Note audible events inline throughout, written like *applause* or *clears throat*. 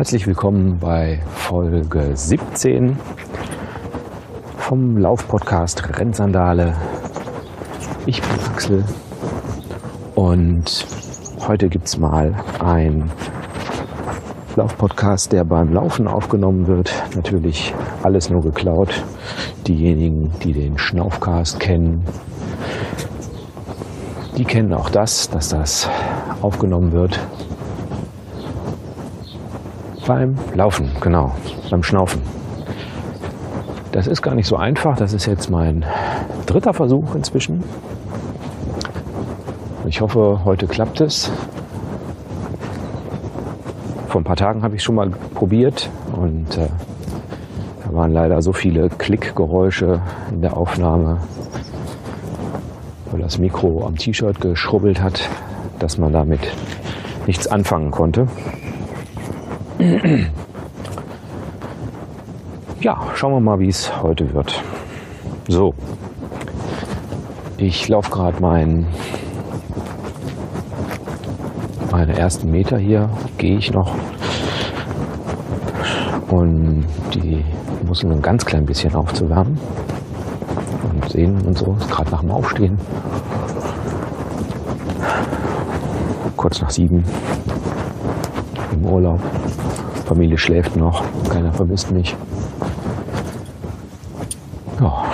Herzlich willkommen bei Folge 17 vom Laufpodcast Rennsandale. Ich bin Axel und heute gibt es mal ein Laufpodcast, der beim Laufen aufgenommen wird. Natürlich alles nur geklaut. Diejenigen, die den Schnaufcast kennen, die kennen auch das, dass das aufgenommen wird beim Laufen, genau, beim Schnaufen. Das ist gar nicht so einfach. Das ist jetzt mein dritter Versuch inzwischen. Ich hoffe, heute klappt es. Vor ein paar Tagen habe ich schon mal probiert und äh, da waren leider so viele Klickgeräusche in der Aufnahme, weil das Mikro am T-Shirt geschrubbelt hat, dass man damit nichts anfangen konnte. Ja, schauen wir mal, wie es heute wird. So, ich laufe gerade mein, meine ersten Meter hier, gehe ich noch. Und die muss nur ein ganz klein bisschen aufzuwärmen. Und sehen und so, ist gerade nach dem Aufstehen. Kurz nach sieben im Urlaub. Familie schläft noch, keiner vermisst mich. Ja,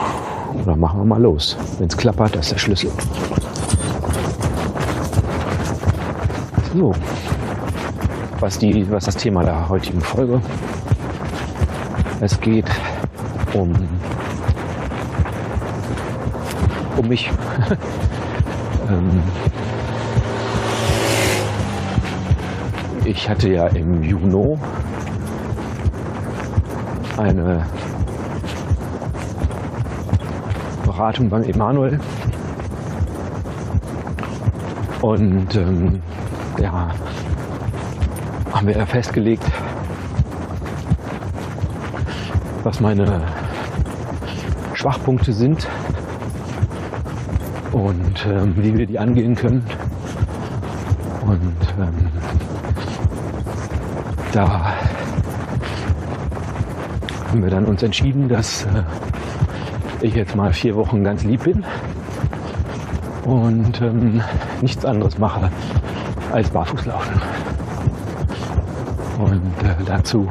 dann machen wir mal los. Wenn es klappert, das ist der Schlüssel. So, was, die, was das Thema der heutigen Folge? Es geht um, um mich. *laughs* ähm, ich hatte ja im Juni eine Beratung beim Emanuel. Und ähm, ja, haben wir festgelegt, was meine Schwachpunkte sind und ähm, wie wir die angehen können. Und ähm, da haben wir dann uns entschieden, dass äh, ich jetzt mal vier Wochen ganz lieb bin und ähm, nichts anderes mache als Barfußlaufen. Und äh, dazu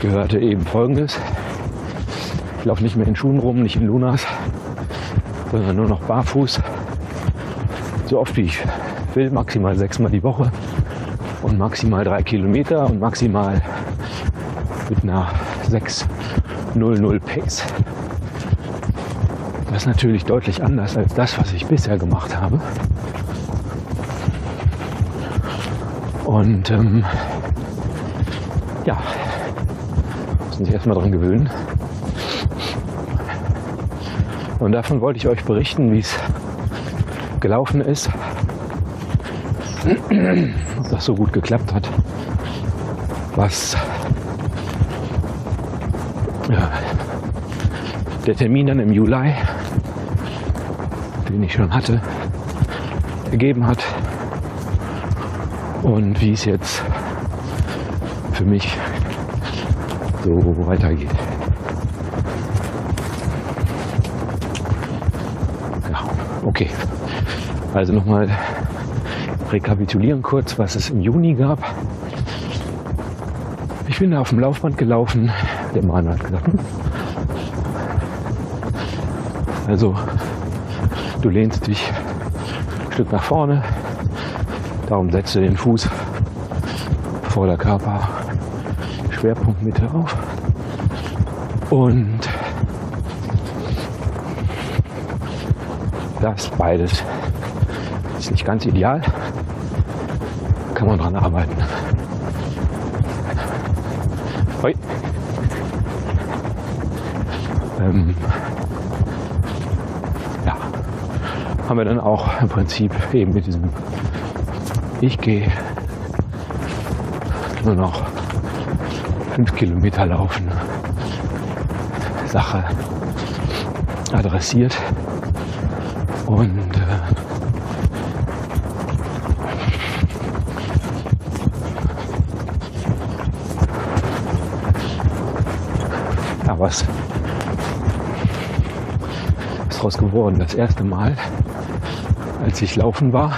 gehörte eben Folgendes. Ich laufe nicht mehr in Schuhen rum, nicht in Lunas, sondern nur noch barfuß. So oft wie ich will, maximal sechsmal die Woche und maximal drei Kilometer und maximal mit einer 6.00 Pace. Das ist natürlich deutlich anders als das, was ich bisher gemacht habe. Und ähm, ja, müssen sich erstmal dran gewöhnen. Und davon wollte ich euch berichten, wie es gelaufen ist ob das so gut geklappt hat. Was ja, der Termin dann im Juli, den ich schon hatte, gegeben hat und wie es jetzt für mich so weitergeht. Ja, okay. Also nochmal rekapitulieren kurz, was es im Juni gab. Ich bin da auf dem Laufband gelaufen. Der Mann hat gesagt, hm. also du lehnst dich ein Stück nach vorne, darum setzt du den Fuß vor der Körper, Schwerpunktmitte auf und das beides ist nicht ganz ideal, kann man dran arbeiten. Hoi. Ähm, ja, haben wir dann auch im Prinzip eben mit diesem Ich gehe nur noch fünf Kilometer laufen Sache adressiert und äh, was ist daraus geworden? Das erste Mal, als ich laufen war,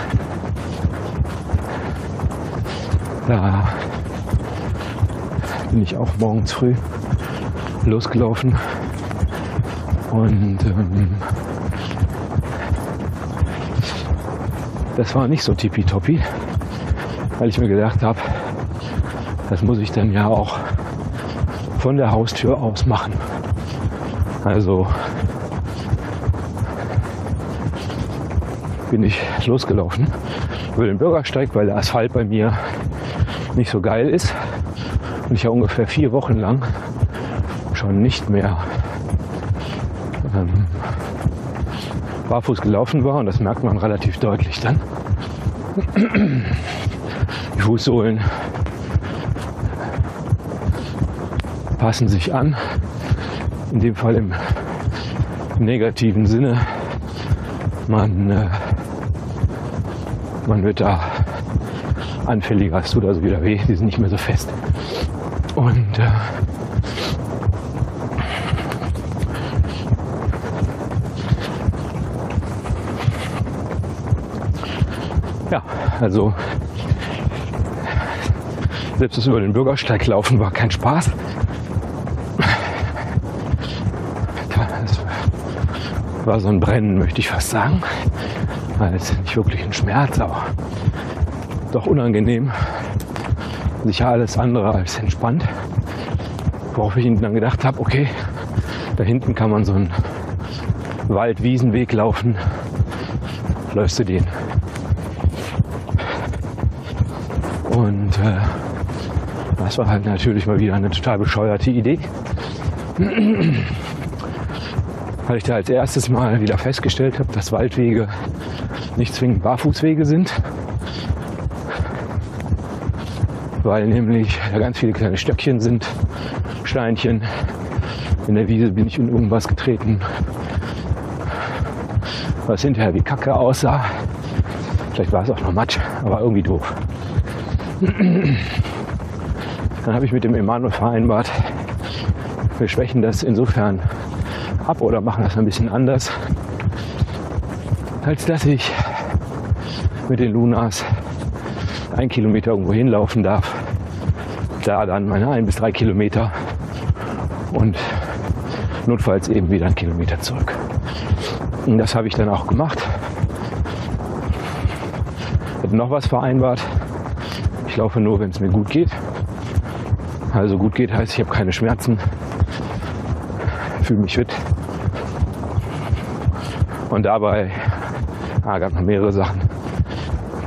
da bin ich auch morgens früh losgelaufen und ähm, das war nicht so tippitoppi, weil ich mir gedacht habe, das muss ich dann ja auch von der Haustür aus machen. Also bin ich losgelaufen über den Bürgersteig, weil der Asphalt bei mir nicht so geil ist und ich ja ungefähr vier Wochen lang schon nicht mehr ähm, barfuß gelaufen war und das merkt man relativ deutlich dann. Die Fußsohlen passen sich an, in dem Fall im negativen Sinne. Man, äh, man wird da anfälliger, es tut also wieder weh, die sind nicht mehr so fest. Und äh, ja, also selbst das über den Bürgersteig laufen war kein Spaß. Das war so ein Brennen, möchte ich fast sagen. Also nicht wirklich ein Schmerz, aber doch unangenehm. Sicher alles andere als entspannt. Worauf ich dann gedacht habe, okay, da hinten kann man so einen Wald-Wiesenweg laufen. Läufst du den. Und äh, das war halt natürlich mal wieder eine total bescheuerte Idee. Weil ich da als erstes mal wieder festgestellt habe, dass Waldwege nicht zwingend Barfußwege sind. Weil nämlich da ganz viele kleine Stöckchen sind, Steinchen. In der Wiese bin ich in irgendwas getreten, was hinterher wie Kacke aussah. Vielleicht war es auch noch Matsch, aber irgendwie doof. Dann habe ich mit dem Emanuel vereinbart, wir schwächen das insofern ab oder machen das ein bisschen anders, als dass ich mit den Lunas ein Kilometer irgendwo hinlaufen darf. Da dann meine ein bis drei Kilometer und notfalls eben wieder ein Kilometer zurück. Und das habe ich dann auch gemacht. Habe noch was vereinbart. Ich laufe nur, wenn es mir gut geht. Also gut geht heißt, ich habe keine Schmerzen, fühle mich fit. Und dabei, ah, gab noch mehrere Sachen.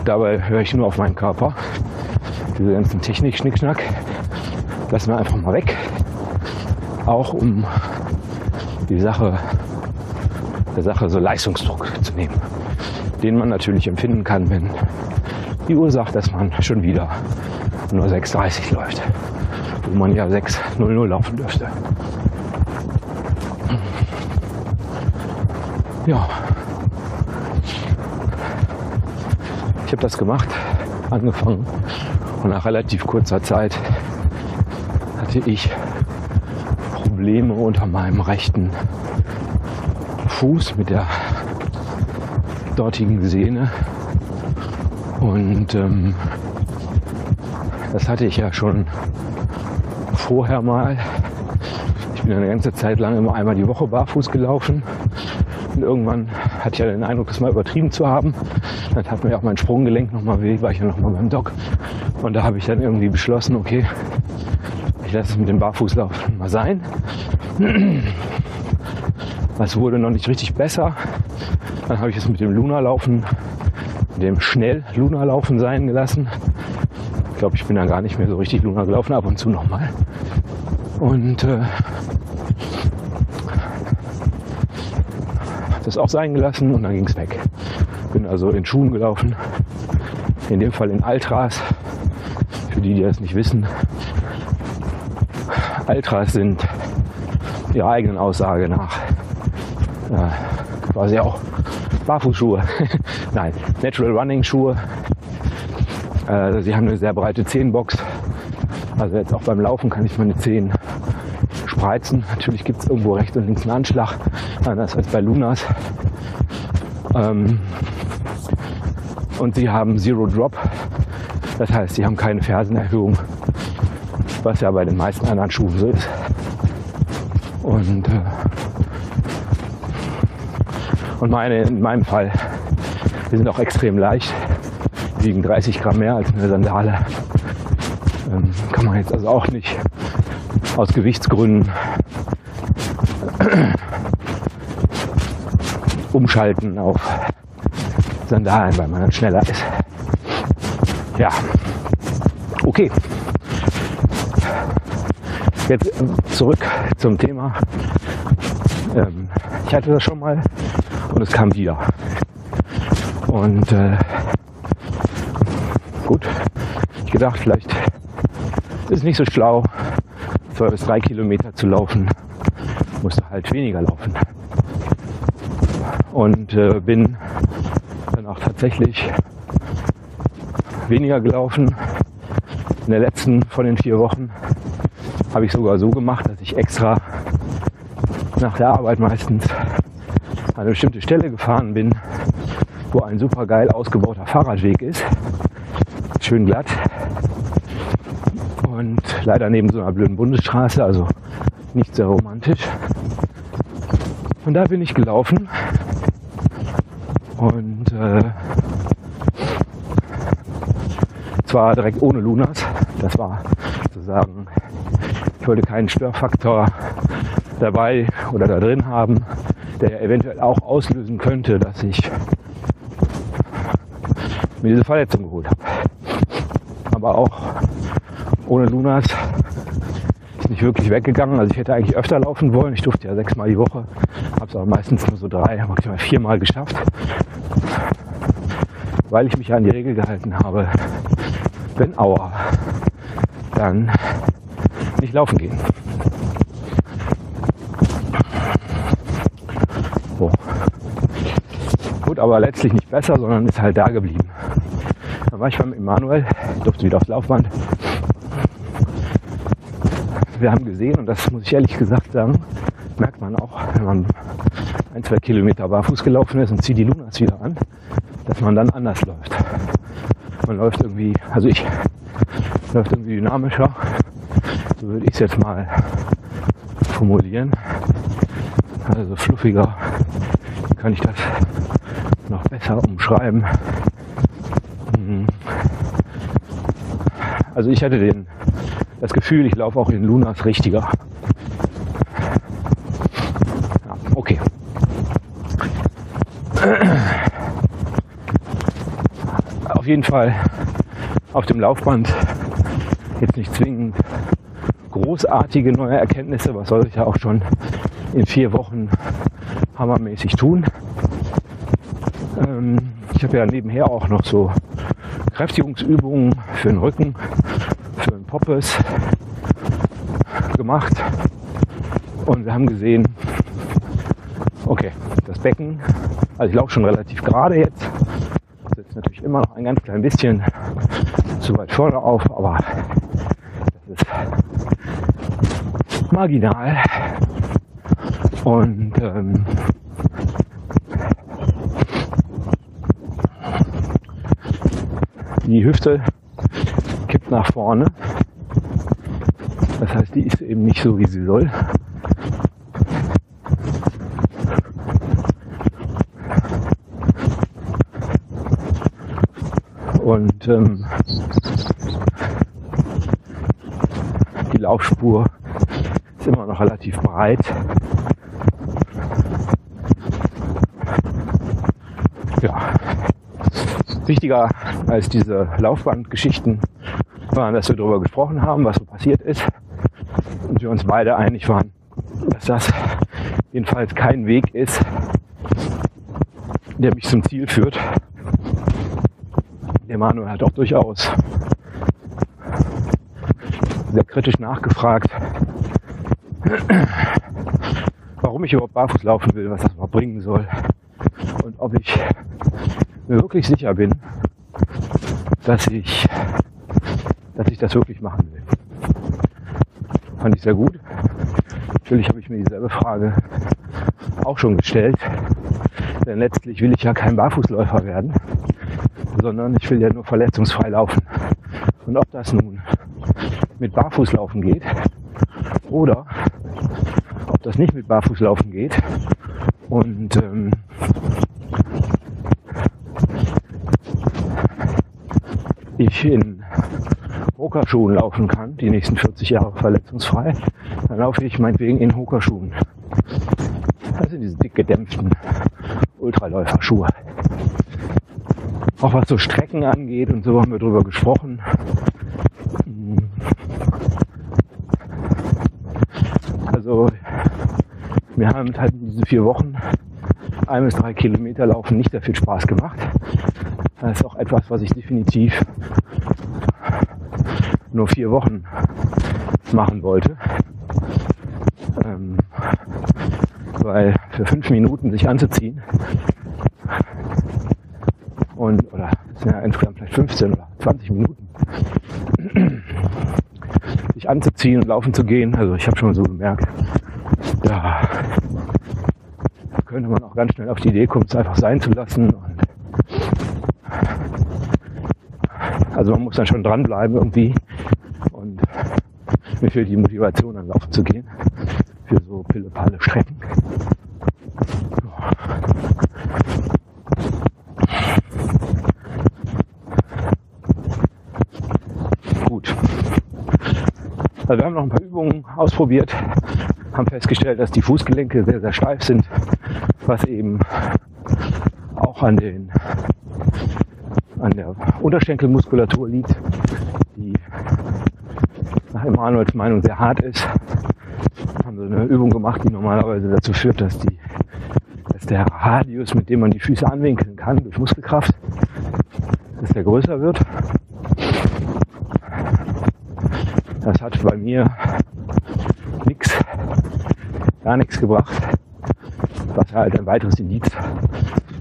Dabei höre ich nur auf meinen Körper. Diese ganzen Technik-Schnickschnack lassen wir einfach mal weg. Auch um die Sache, der Sache so Leistungsdruck zu nehmen, den man natürlich empfinden kann, wenn die Uhr sagt, dass man schon wieder nur 6,30 läuft, wo man ja 6,00 laufen dürfte. Ja, ich habe das gemacht, angefangen und nach relativ kurzer Zeit hatte ich Probleme unter meinem rechten Fuß mit der dortigen Sehne und ähm, das hatte ich ja schon vorher mal. Ich bin eine ganze Zeit lang immer einmal die Woche barfuß gelaufen. Und irgendwann hatte ich ja den Eindruck, das mal übertrieben zu haben. Dann hat mir auch mein Sprunggelenk nochmal weh, war ich ja nochmal beim Doc. Und da habe ich dann irgendwie beschlossen, okay, ich lasse es mit dem Barfußlaufen mal sein. Das wurde noch nicht richtig besser. Dann habe ich es mit dem Luna-Laufen dem schnell Luna laufen sein gelassen. Ich glaube, ich bin da gar nicht mehr so richtig Luna gelaufen, ab und zu nochmal. Und äh, das auch sein gelassen und dann ging es weg. Bin also in Schuhen gelaufen, in dem Fall in Altras. Für die, die das nicht wissen, Altras sind ihrer eigenen Aussage nach äh, quasi auch Barfußschuhe. *laughs* Nein, Natural Running Schuhe. Äh, sie haben eine sehr breite Zehenbox. Also jetzt auch beim Laufen kann ich meine Zehen spreizen. Natürlich gibt es irgendwo rechts und links einen Anschlag, anders als bei Lunas. Ähm, und sie haben Zero Drop. Das heißt, sie haben keine Fersenerhöhung, was ja bei den meisten anderen Schuhen so ist. Und, äh, und meine, in meinem Fall, die sind auch extrem leicht, wiegen 30 Gramm mehr als eine Sandale. Ähm, kann man jetzt also auch nicht aus Gewichtsgründen umschalten auf Sandalen, weil man dann schneller ist. Ja, okay. Jetzt zurück zum Thema. Ähm, ich hatte das schon mal und es kam wieder. Und äh, gut, ich gedacht, vielleicht ist es nicht so schlau, zwei bis drei Kilometer zu laufen. Musste halt weniger laufen. Und äh, bin dann auch tatsächlich weniger gelaufen. In der letzten von den vier Wochen habe ich sogar so gemacht, dass ich extra nach der Arbeit meistens an eine bestimmte Stelle gefahren bin, wo ein super geil ausgebauter Fahrradweg ist. Schön glatt. Und leider neben so einer blöden Bundesstraße, also nicht sehr romantisch. Und da bin ich gelaufen. Und äh, zwar direkt ohne Lunas. Das war sozusagen, ich wollte keinen Störfaktor dabei oder da drin haben, der eventuell auch auslösen könnte, dass ich mir diese Verletzung geholt habe. Aber auch ohne Lunas ist nicht wirklich weggegangen. Also ich hätte eigentlich öfter laufen wollen. Ich durfte ja sechsmal die Woche, habe es aber meistens nur so drei, maximal viermal geschafft, weil ich mich an die Regel gehalten habe. Wenn Aua, dann nicht laufen gehen. So. Gut, aber letztlich nicht besser, sondern ist halt da geblieben. Dann war ich beim Emanuel, durfte wieder aufs Laufband. Wir haben gesehen, und das muss ich ehrlich gesagt sagen, merkt man auch, wenn man ein, zwei Kilometer barfuß gelaufen ist und zieht die Lunas wieder an, dass man dann anders läuft. Man läuft irgendwie, also ich läuft irgendwie dynamischer, so würde ich es jetzt mal formulieren. Also fluffiger kann ich das noch besser umschreiben. Hm. Also ich hatte den, das Gefühl, ich laufe auch in Lunas richtiger. Ja, okay. Auf jeden Fall auf dem Laufband jetzt nicht zwingend großartige neue Erkenntnisse, was soll ich ja auch schon in vier Wochen hammermäßig tun. Ähm, ich habe ja nebenher auch noch so Kräftigungsübungen für den Rücken, Poppes gemacht. Und wir haben gesehen, okay, das Becken, also ich laufe schon relativ gerade jetzt, sitzt natürlich immer noch ein ganz klein bisschen zu weit vorne auf, aber das ist marginal. Und ähm, die Hüfte kippt nach vorne. Das heißt, die ist eben nicht so, wie sie soll. Und ähm, die Laufspur ist immer noch relativ breit. Ja, wichtiger als diese Laufbandgeschichten waren, dass wir darüber gesprochen haben, was so passiert ist wir uns beide einig waren, dass das jedenfalls kein Weg ist, der mich zum Ziel führt. Der Manuel hat auch durchaus sehr kritisch nachgefragt, warum ich überhaupt barfuß laufen will, was das überhaupt bringen soll und ob ich mir wirklich sicher bin, dass ich, dass ich das wirklich machen will. Fand ich sehr gut. Natürlich habe ich mir dieselbe Frage auch schon gestellt. Denn letztlich will ich ja kein Barfußläufer werden, sondern ich will ja nur verletzungsfrei laufen. Und ob das nun mit Barfußlaufen geht oder ob das nicht mit Barfußlaufen geht und ähm, ich in Hokerschuhen laufen kann, die nächsten 40 Jahre verletzungsfrei, dann laufe ich meinetwegen in Hokerschuhen. Sind diese dick gedämpften Ultraläuferschuhe. Auch was so Strecken angeht und so haben wir drüber gesprochen. Also wir haben halt in diesen vier Wochen ein bis drei Kilometer laufen nicht sehr viel Spaß gemacht. Das ist auch etwas, was ich definitiv nur vier Wochen machen wollte. Ähm, weil für fünf Minuten sich anzuziehen und oder ja insgesamt vielleicht 15 oder 20 Minuten *clears throat* sich anzuziehen und laufen zu gehen. Also ich habe schon so gemerkt, da könnte man auch ganz schnell auf die Idee kommen, es einfach sein zu lassen. Und also man muss dann schon dranbleiben irgendwie. Mir fehlt die Motivation, an Laufen zu gehen. Für so pille-palle Strecken. Gut. Also wir haben noch ein paar Übungen ausprobiert, haben festgestellt, dass die Fußgelenke sehr, sehr steif sind, was eben auch an den an der Unterschenkelmuskulatur liegt, die Emanuels Meinung sehr hart ist. Haben so eine Übung gemacht, die normalerweise dazu führt, dass, die, dass der Radius, mit dem man die Füße anwinkeln kann, durch Muskelkraft, dass der größer wird. Das hat bei mir nichts, gar nichts gebracht, was halt ein weiteres Indiz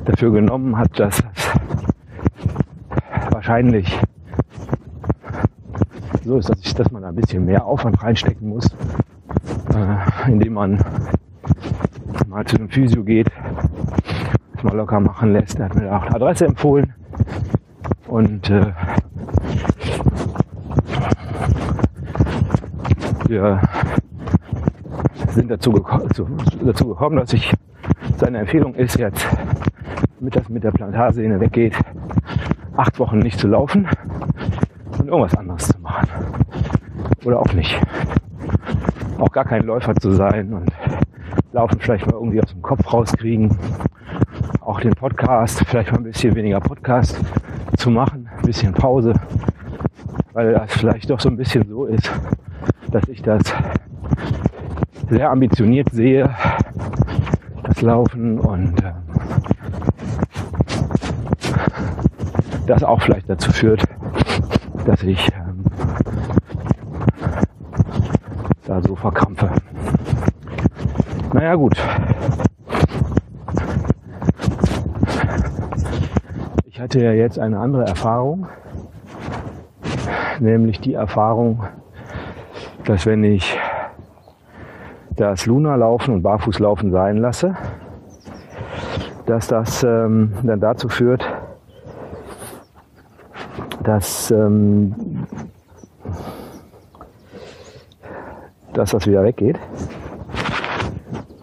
dafür genommen hat, dass das wahrscheinlich so ist, dass, ich, dass man ein bisschen mehr Aufwand reinstecken muss, äh, indem man mal zu einem Physio geht, das mal locker machen lässt. Er hat mir da auch eine Adresse empfohlen und äh, wir sind dazu, geko dazu gekommen, dass ich seine Empfehlung ist jetzt, damit das mit der Plantarsehne weggeht, acht Wochen nicht zu laufen und irgendwas anderes zu. Oder auch nicht. Auch gar kein Läufer zu sein und laufen vielleicht mal irgendwie aus dem Kopf rauskriegen. Auch den Podcast, vielleicht mal ein bisschen weniger Podcast zu machen, ein bisschen Pause, weil das vielleicht doch so ein bisschen so ist, dass ich das sehr ambitioniert sehe, das Laufen und äh, das auch vielleicht dazu führt, dass ich ähm, da so verkrampfe. Naja gut. Ich hatte ja jetzt eine andere Erfahrung, nämlich die Erfahrung, dass wenn ich das Luna-Laufen und Barfußlaufen sein lasse, dass das ähm, dann dazu führt, dass, ähm, dass das wieder weggeht.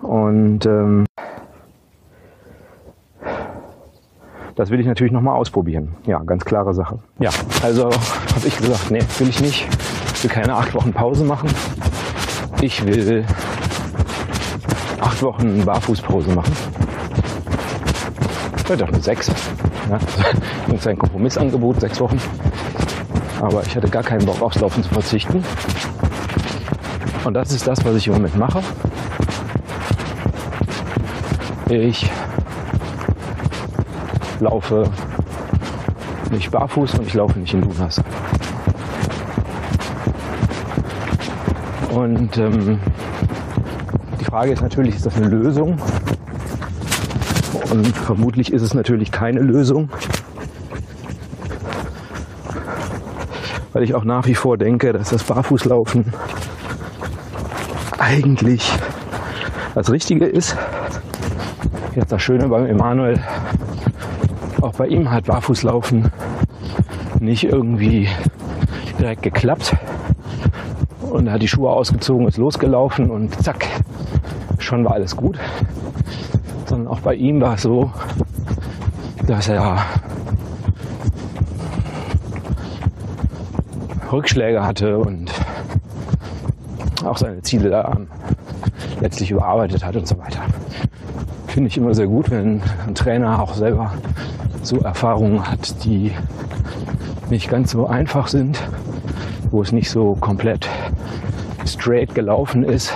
Und ähm, das will ich natürlich nochmal ausprobieren. Ja, ganz klare Sache. Ja, also habe ich gesagt, nee, will ich nicht. Ich will keine acht Wochen Pause machen. Ich will acht Wochen Barfußpause machen. Vielleicht auch nur sechs. Ja, *laughs* das ist ein Kompromissangebot, sechs Wochen. Aber ich hatte gar keinen Bock aufs Laufen zu verzichten. Und das ist das, was ich im Moment mache. Ich laufe nicht barfuß und ich laufe nicht in Lunas. Und ähm, die Frage ist natürlich, ist das eine Lösung? Und vermutlich ist es natürlich keine Lösung, weil ich auch nach wie vor denke, dass das Barfußlaufen eigentlich das Richtige ist. Jetzt das Schöne beim Emanuel, auch bei ihm hat Barfußlaufen nicht irgendwie direkt geklappt. Und er hat die Schuhe ausgezogen, ist losgelaufen und zack, schon war alles gut. Sondern auch bei ihm war es so, dass er Rückschläge hatte und auch seine Ziele da letztlich überarbeitet hat und so weiter. Finde ich immer sehr gut, wenn ein Trainer auch selber so Erfahrungen hat, die nicht ganz so einfach sind, wo es nicht so komplett straight gelaufen ist.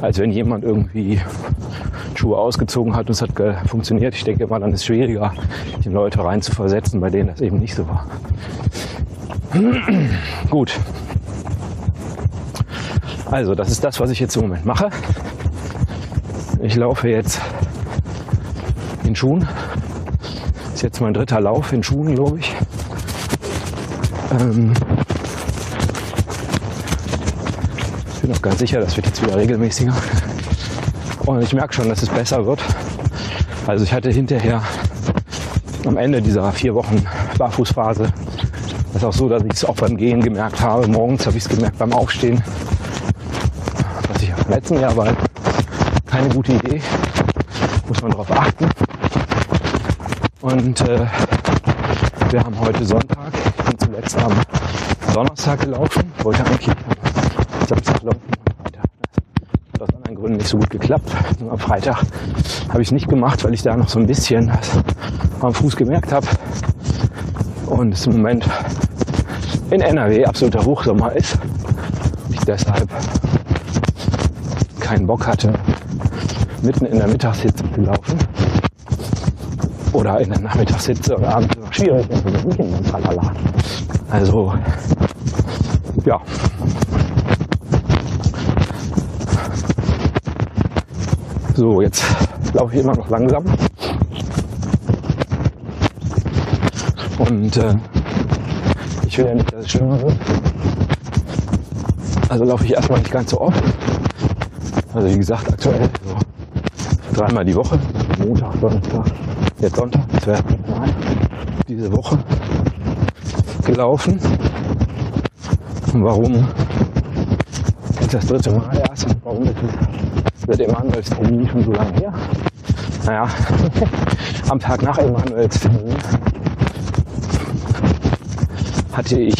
Als wenn jemand irgendwie Schuhe ausgezogen hat und es hat funktioniert. Ich denke mal, dann ist es schwieriger, die Leute rein zu versetzen, bei denen das eben nicht so war. Gut. Also, das ist das, was ich jetzt im Moment mache. Ich laufe jetzt in Schuhen. Ist jetzt mein dritter Lauf in Schuhen, glaube ich. Ähm bin auch ganz sicher, das wird jetzt wieder regelmäßiger. Und ich merke schon, dass es besser wird. Also ich hatte hinterher am Ende dieser vier Wochen Barfußphase das ist auch so, dass ich es auch beim Gehen gemerkt habe. Morgens habe ich es gemerkt beim Aufstehen. Was ich im letzten Jahr war keine gute Idee. Muss man darauf achten. Und äh, wir haben heute Sonntag. Ich bin zuletzt am Donnerstag gelaufen. Wollte eigentlich am Samstag laufen. Hat aus anderen Gründen nicht so gut geklappt. Und am Freitag habe ich es nicht gemacht, weil ich da noch so ein bisschen am Fuß gemerkt habe. Und es im Moment in NRW absoluter Hochsommer ist. Ich deshalb keinen Bock hatte, mitten in der Mittagshitze zu laufen. Oder in der Nachmittagshitze oder abends noch schwierig. Also, ja. So, jetzt laufe ich immer noch langsam. Und äh, ich will ja nicht, dass es schlimmer wird. Also laufe ich erstmal nicht ganz so oft. Also wie gesagt, aktuell so dreimal die Woche. Montag, Donnerstag, jetzt Sonntag. Das wäre mal diese Woche gelaufen. Und warum ist das dritte Mal erst? Und warum ist es seit Emanuels Termin schon so lange her? Naja, *laughs* am Tag nach Emanuels Termin hatte ich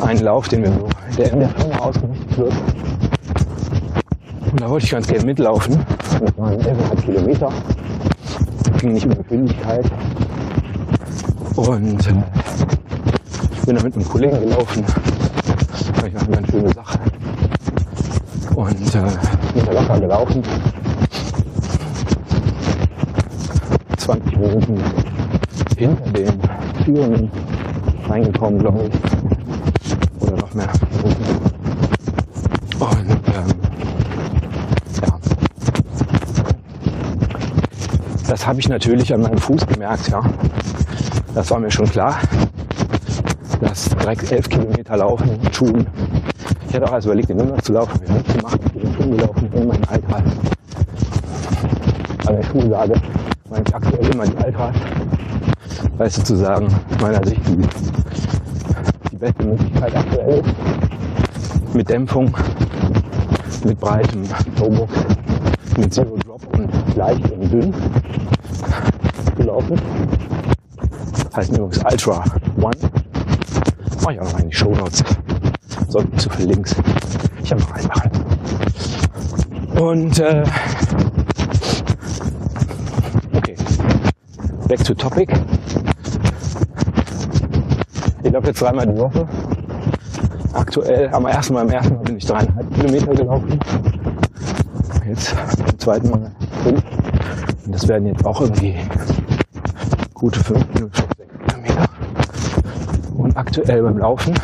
einen Lauf, den wir so, der in der Firma ausgerichtet wird. Und da wollte ich ganz gerne mitlaufen. Das waren 11,5 Kilometer. Ging nicht um Geschwindigkeit. Und äh, bin da mit einem Kollegen gelaufen. Ich noch eine ganz schöne Sache. Und äh, bin da locker gelaufen. 20 Minuten hinter den Türen reingekommen, glaube ich. Oder noch mehr. Und ähm, ja. Das habe ich natürlich an meinem Fuß gemerkt, ja. Das war mir schon klar. Das direkt elf Kilometer laufen mit Schuhen. Ich hätte auch erst überlegt, den Nummer zu laufen. Wir haben gemacht. Ich bin Schuhen gelaufen in meinem Alltag. An der Schuhe sage, meine ich aktuell immer die Alltag weil es sozusagen meiner Sicht die, die beste Möglichkeit aktuell ist. Mit Dämpfung, mit breitem Toebox, mit Zero Drop und leicht und dünn zu laufen. Heißt übrigens Ultra One. Mach ich auch noch in die Show Notes. Sollte nicht zu viel Links. Ich habe noch reinmachen. Und äh, okay. Back to topic. Ich laufe jetzt dreimal die Woche. Aktuell, am ersten Mal, am ersten Mal bin ich dreieinhalb Kilometer gelaufen. Jetzt beim zweiten Mal fünf. Und das werden jetzt auch irgendwie gute fünf sechs Kilometer. Und aktuell beim Laufen,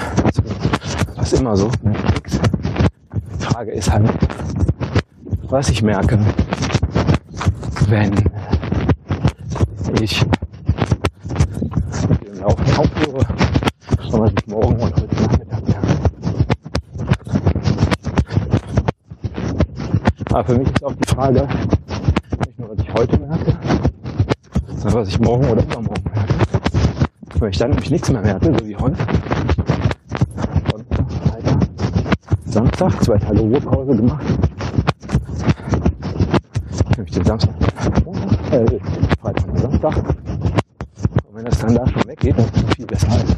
was immer so, die Frage ist halt, was ich merke, wenn ich Aber für mich ist auch die Frage, nicht nur, was ich heute merke, sondern was ich morgen oder übermorgen merke. Wenn ich dann nämlich nichts mehr merke, so wie heute, Sonntag, Freitag, Samstag, zwei Tage Ruhepause gemacht, nämlich den Samstag, äh, Freitag und Samstag. Und wenn das dann da schon weggeht, dann ist es viel besser als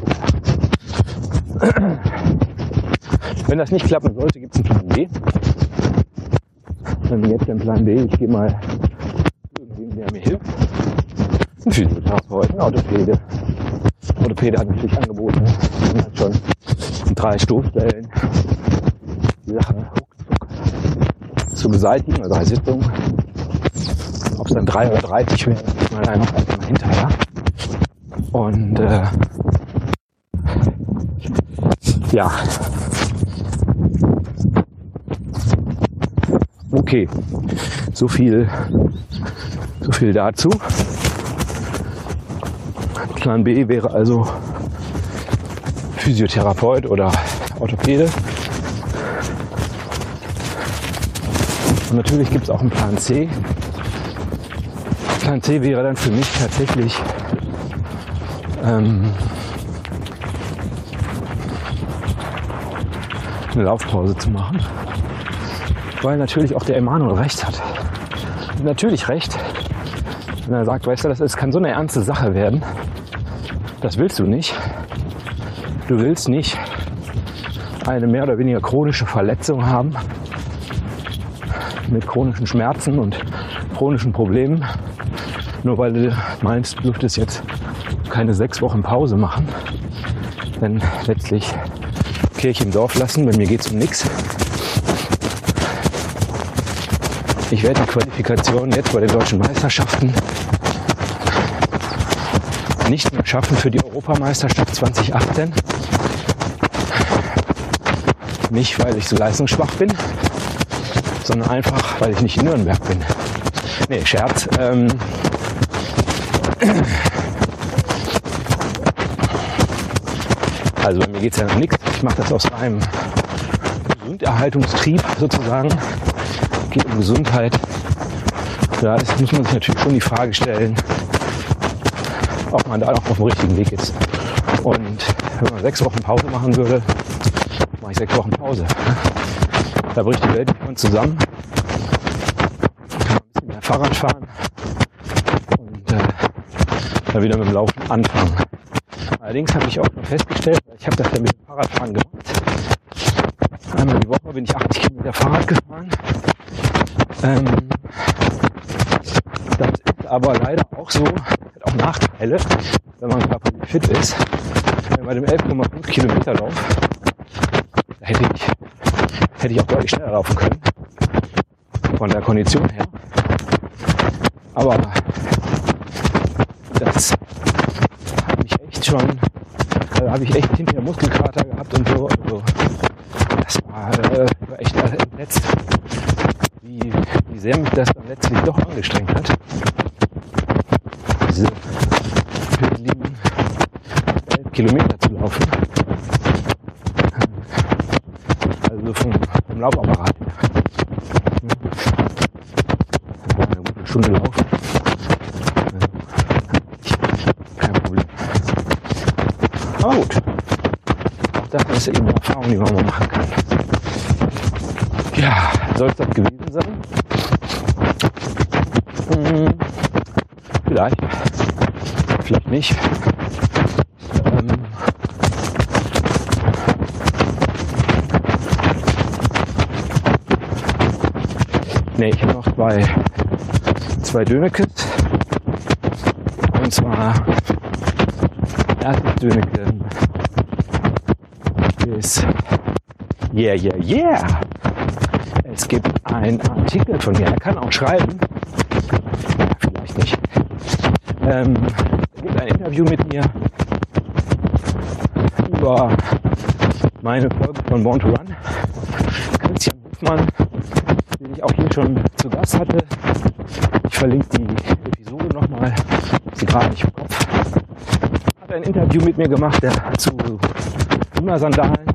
vorher. *clears throat* Wenn das nicht klappen sollte, gibt es einen Plan B. Plan B, ich gehe mal irgendwem, der mir hilft. Ein Physiotherapeut, ein Orthopäde. Orthopäde hat natürlich angeboten, man hat schon drei Stoßstellen die Sache zu beseitigen, also drei Sitzungen. Ob es dann drei oder 30 wäre, ist mal einfach mal hinterher. Und äh, ja, Okay, so viel, so viel dazu. Plan B wäre also Physiotherapeut oder Orthopäde. Und natürlich gibt es auch einen Plan C. Plan C wäre dann für mich tatsächlich ähm, eine Laufpause zu machen weil natürlich auch der Emanuel recht hat. Natürlich recht, wenn er sagt, weißt du, das ist, kann so eine ernste Sache werden. Das willst du nicht. Du willst nicht eine mehr oder weniger chronische Verletzung haben mit chronischen Schmerzen und chronischen Problemen. Nur weil du meinst, du dürftest jetzt keine sechs Wochen Pause machen. Denn letztlich Kirche im Dorf lassen, bei mir geht es um nichts. Ich werde die Qualifikation jetzt bei den deutschen Meisterschaften nicht mehr schaffen für die Europameisterschaft 2018. Nicht, weil ich so leistungsschwach bin, sondern einfach, weil ich nicht in Nürnberg bin. Nee, Scherz. Ähm also bei mir geht es ja noch nichts. Ich mache das aus einem Gesunderhaltungstrieb sozusagen geht um Gesundheit, da ist, muss man sich natürlich schon die Frage stellen, ob man da noch auf dem richtigen Weg ist. Und wenn man sechs Wochen Pause machen würde, mache ich sechs Wochen Pause. Da bricht die Welt von zusammen. Kann ein bisschen mehr Fahrrad fahren und äh, dann wieder mit dem Laufen anfangen. Allerdings habe ich auch festgestellt, ich habe das ja mit dem Fahrradfahren gemacht. Einmal die Woche bin ich 80 Kilometer Fahrrad gefahren ähm, das ist aber leider auch so, hat auch Nachteile, wenn man körperlich fit ist. Bei dem 11,5 Kilometer Lauf hätte ich, hätte ich auch deutlich schneller laufen können. Von der Kondition her. Aber das hat mich echt schon, da habe ich echt hinterher Muskelkater nicht. Ähm, ne, ich habe noch zwei, zwei Dönekes. Und zwar erstes Döneke ist Yeah, yeah, yeah. Es gibt einen Artikel von mir, er kann auch schreiben, vielleicht nicht. Ähm, ein Interview mit mir über meine Folge von Born to Run. Christian Hofmann, den ich auch hier schon zu Gast hatte. Ich verlinke die Episode nochmal, sie gerade nicht im Kopf. Hat ein Interview mit mir gemacht der, zu Klima-Sandalen.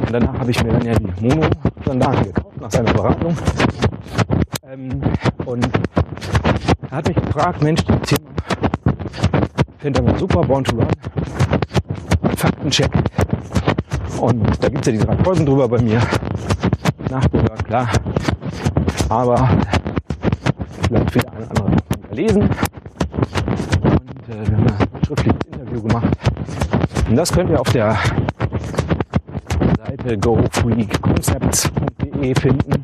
Und danach habe ich mir dann ja die Mono-Sandalen gekauft nach seiner Beratung. Ähm, und er hat mich gefragt, Mensch, die könnte man super Born to Run Faktencheck. Und da gibt es ja diese Rapporten drüber bei mir. Nachgehört, klar. Aber vielleicht wieder ein anderer lesen. Und äh, wir haben ein schriftliches Interview gemacht. Und das könnt ihr auf der Seite gofreakconcepts.de finden.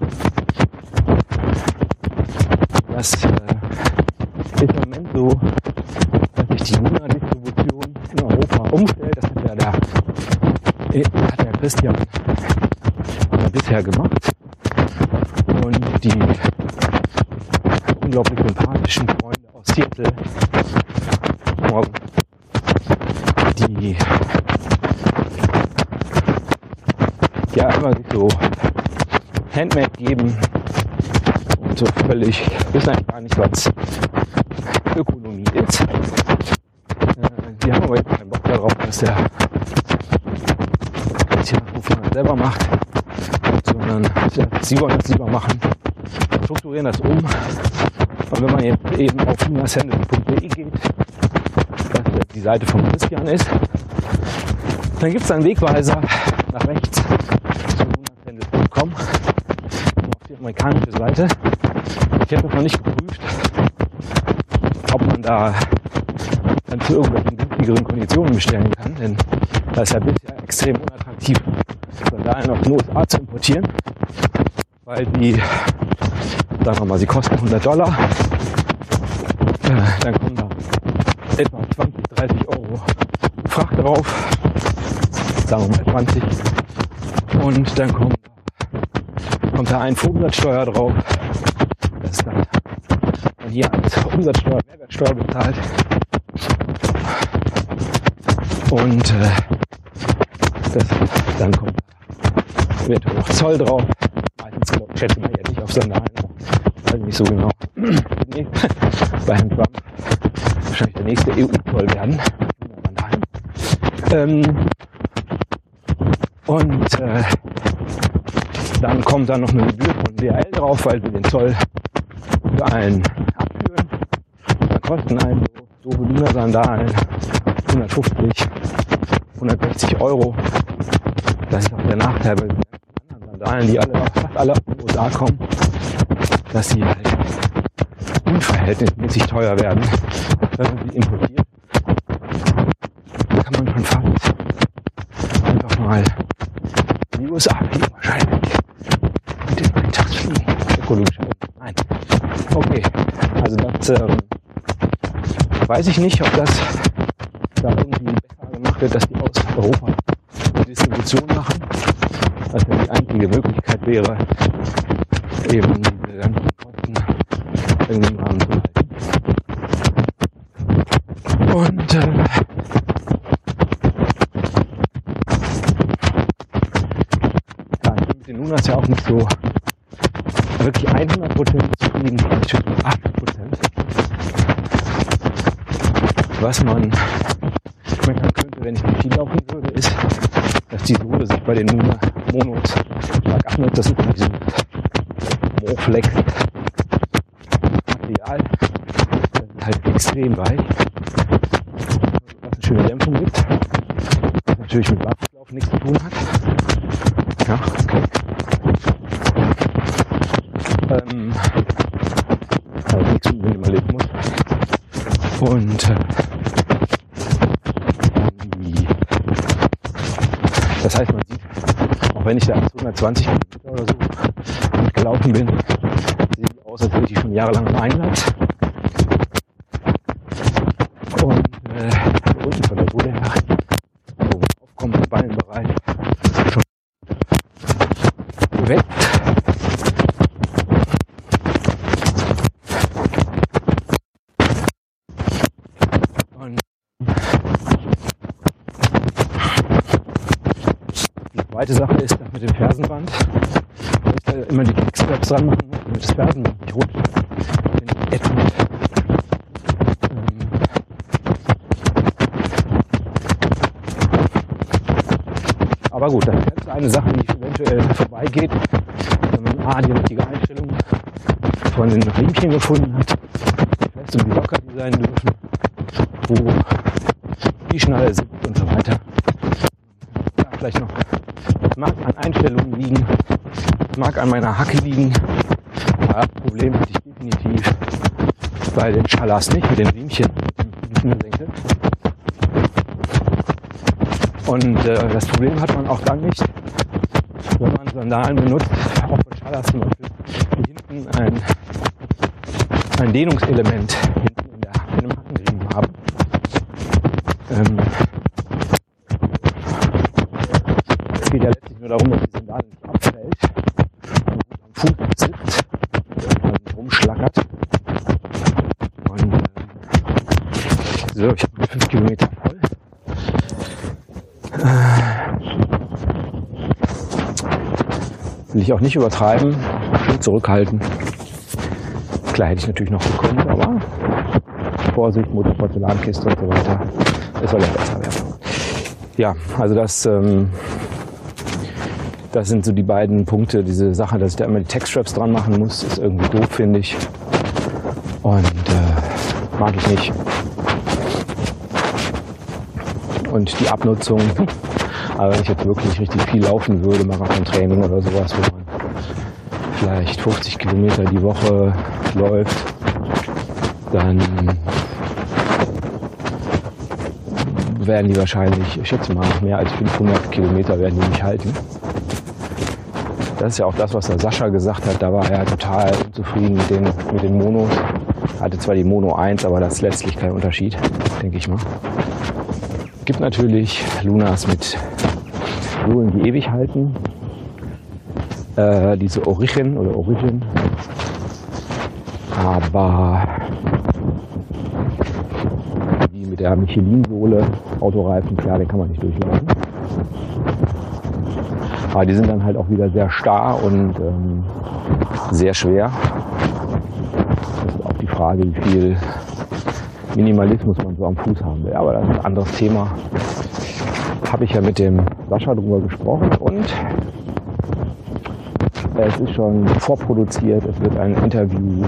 Das äh, ist im Moment so umstellt. Das hat ja der, äh, hat der Christian bisher gemacht. Und die unglaublich sympathischen Freunde aus Seattle, die ja immer sich so Handmade geben und so völlig wissen eigentlich gar nicht, was Ökonomie ist. Dass der Christian Hofmann selber macht, sondern sie wollen das lieber machen, strukturieren das um. Und wenn man jetzt eben auf lunasandals.de geht, was die Seite von Christian ist, dann gibt es einen Wegweiser nach rechts zu lunasandals.com auf die amerikanische Seite. Ich habe noch nicht geprüft, ob man da dann zu irgendwelchen günstigeren Konditionen bestellen kann, das ist ja bisher extrem unattraktiv, Sandalen aus den USA zu importieren, weil die, sagen wir mal, sie kosten 100 Dollar, äh, dann kommen da etwa 20, 30 Euro Fracht drauf, sagen wir mal 20, und dann kommt, kommt da ein Umsatzsteuer drauf, das ist dann hier als Umsatzsteuer, Mehrwertsteuer bezahlt. Und äh, das, dann kommt wird noch Zoll drauf. Meistens schätze man ja nicht auf Sandalen, weiß nicht so genau. *clears throat* nee, bei Herrn Trump wahrscheinlich der nächste EU-Zoll werden. Ähm, und äh, dann kommt da noch eine Gebühr von DHL drauf, weil sie den Zoll für einen abführen. Da kosten einen so, so Sandalen 150, 160 Euro. Nachteil bei anderen Sandalen, die alle, fast alle aus den USA kommen, dass sie halt unverhältnismäßig teuer werden, wenn man sie importiert. Kann man schon fast einfach mal in die USA fliegen wahrscheinlich. Mit den Eintagsfliegen. Ökologisch. Nein. Okay. Also das ähm, weiß ich nicht, ob das da irgendwie besser gemacht wird, dass die aus Europa die Distribution machen. Was ja die einzige Möglichkeit wäre, eben diese ganzen Kosten irgendwie im Rahmen zu halten. Und äh, ja, ich bin mit den Lunas ja auch nicht so wirklich 100% zufrieden, vielleicht 80%. Was man meckern könnte, wenn ich nicht viel laufen würde, ist, dass die Sohle sich bei den Luna natürlich mit Barfußlauf nichts zu tun hat. Ja, okay. Ähm, also nichts mit Minimalismus. Und äh, das heißt, man sieht, auch wenn ich da 120 Kilometer oder so gelaufen bin, sieht die aus, als hätte ich schon jahrelang im Einsatz. Und äh, unten von der 2000 Ähm, es geht ja letztlich nur darum, dass die Sandale nicht abfällt und gut am Fuß also nicht rumschlackert. Und ähm, so, ich habe 5 Kilometer voll. Will ich auch nicht übertreiben, schön zurückhalten. Klar hätte ich natürlich noch gekonnt, aber Vorsicht, Mutter und so weiter. Es soll ja besser werden. Ja, also das, ähm, das sind so die beiden Punkte. Diese Sache, dass ich da immer die Textstraps dran machen muss, ist irgendwie doof, finde ich. Und äh, mag ich nicht. Und die Abnutzung, aber wenn ich jetzt wirklich richtig viel laufen würde, Marathon-Training oder sowas, wo man vielleicht 50 Kilometer die Woche läuft, dann werden die wahrscheinlich, ich schätze mal, mehr als 500 Kilometer werden die nicht halten. Das ist ja auch das, was der Sascha gesagt hat. Da war er total unzufrieden mit den, mit den Monos. Hatte zwar die Mono 1, aber das ist letztlich kein Unterschied, denke ich mal. Gibt natürlich Lunas mit Sohlen, die ewig halten. Äh, diese Origin oder Origin. Aber der Michelin-Sohle, Autoreifen, klar, den kann man nicht durchlaufen. Aber die sind dann halt auch wieder sehr starr und ähm, sehr schwer. Das ist auch die Frage, wie viel Minimalismus man so am Fuß haben will. Aber das ist ein anderes Thema. Habe ich ja mit dem Sascha drüber gesprochen und es ist schon vorproduziert. Es wird ein Interview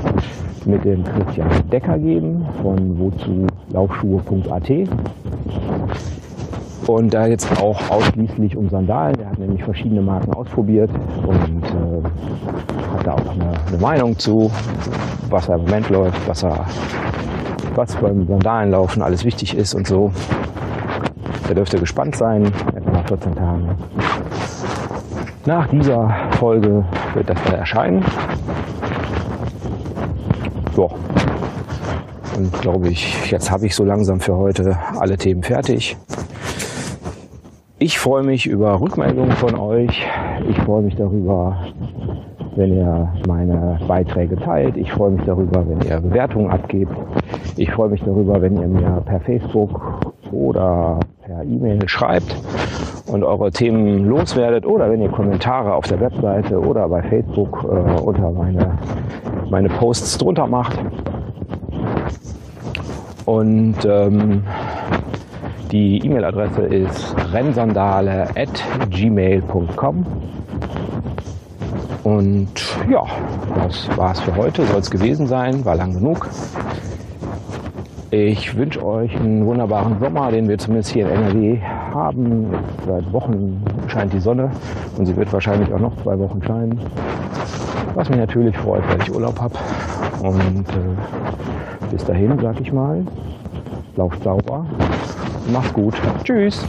mit dem Christian Decker geben von wozulaufschuhe.at. Und da jetzt auch ausschließlich um Sandalen. Der hat nämlich verschiedene Marken ausprobiert und äh, hat da auch eine, eine Meinung zu, was er im Moment läuft, was er was beim Sandalenlaufen alles wichtig ist und so. Da dürft ihr gespannt sein, etwa nach 14 Tagen. Nach dieser Folge wird das dann erscheinen. So. Und glaube ich, jetzt habe ich so langsam für heute alle Themen fertig. Ich freue mich über Rückmeldungen von euch. Ich freue mich darüber, wenn ihr meine Beiträge teilt. Ich freue mich darüber, wenn ihr Bewertungen abgebt. Ich freue mich darüber, wenn ihr mir per Facebook oder per E-Mail schreibt und eure Themen loswerdet oder wenn ihr Kommentare auf der Webseite oder bei Facebook äh, unter meine, meine Posts drunter macht. Und ähm, die E-Mail-Adresse ist rennsandale at gmail.com. Und ja, das war's für heute. Soll es gewesen sein. War lang genug. Ich wünsche euch einen wunderbaren Sommer, den wir zumindest hier in NRW haben. Seit Wochen scheint die Sonne und sie wird wahrscheinlich auch noch zwei Wochen scheinen. Was mich natürlich freut, weil ich Urlaub habe. Und äh, bis dahin, sag ich mal, lauft sauber, macht's gut. Tschüss.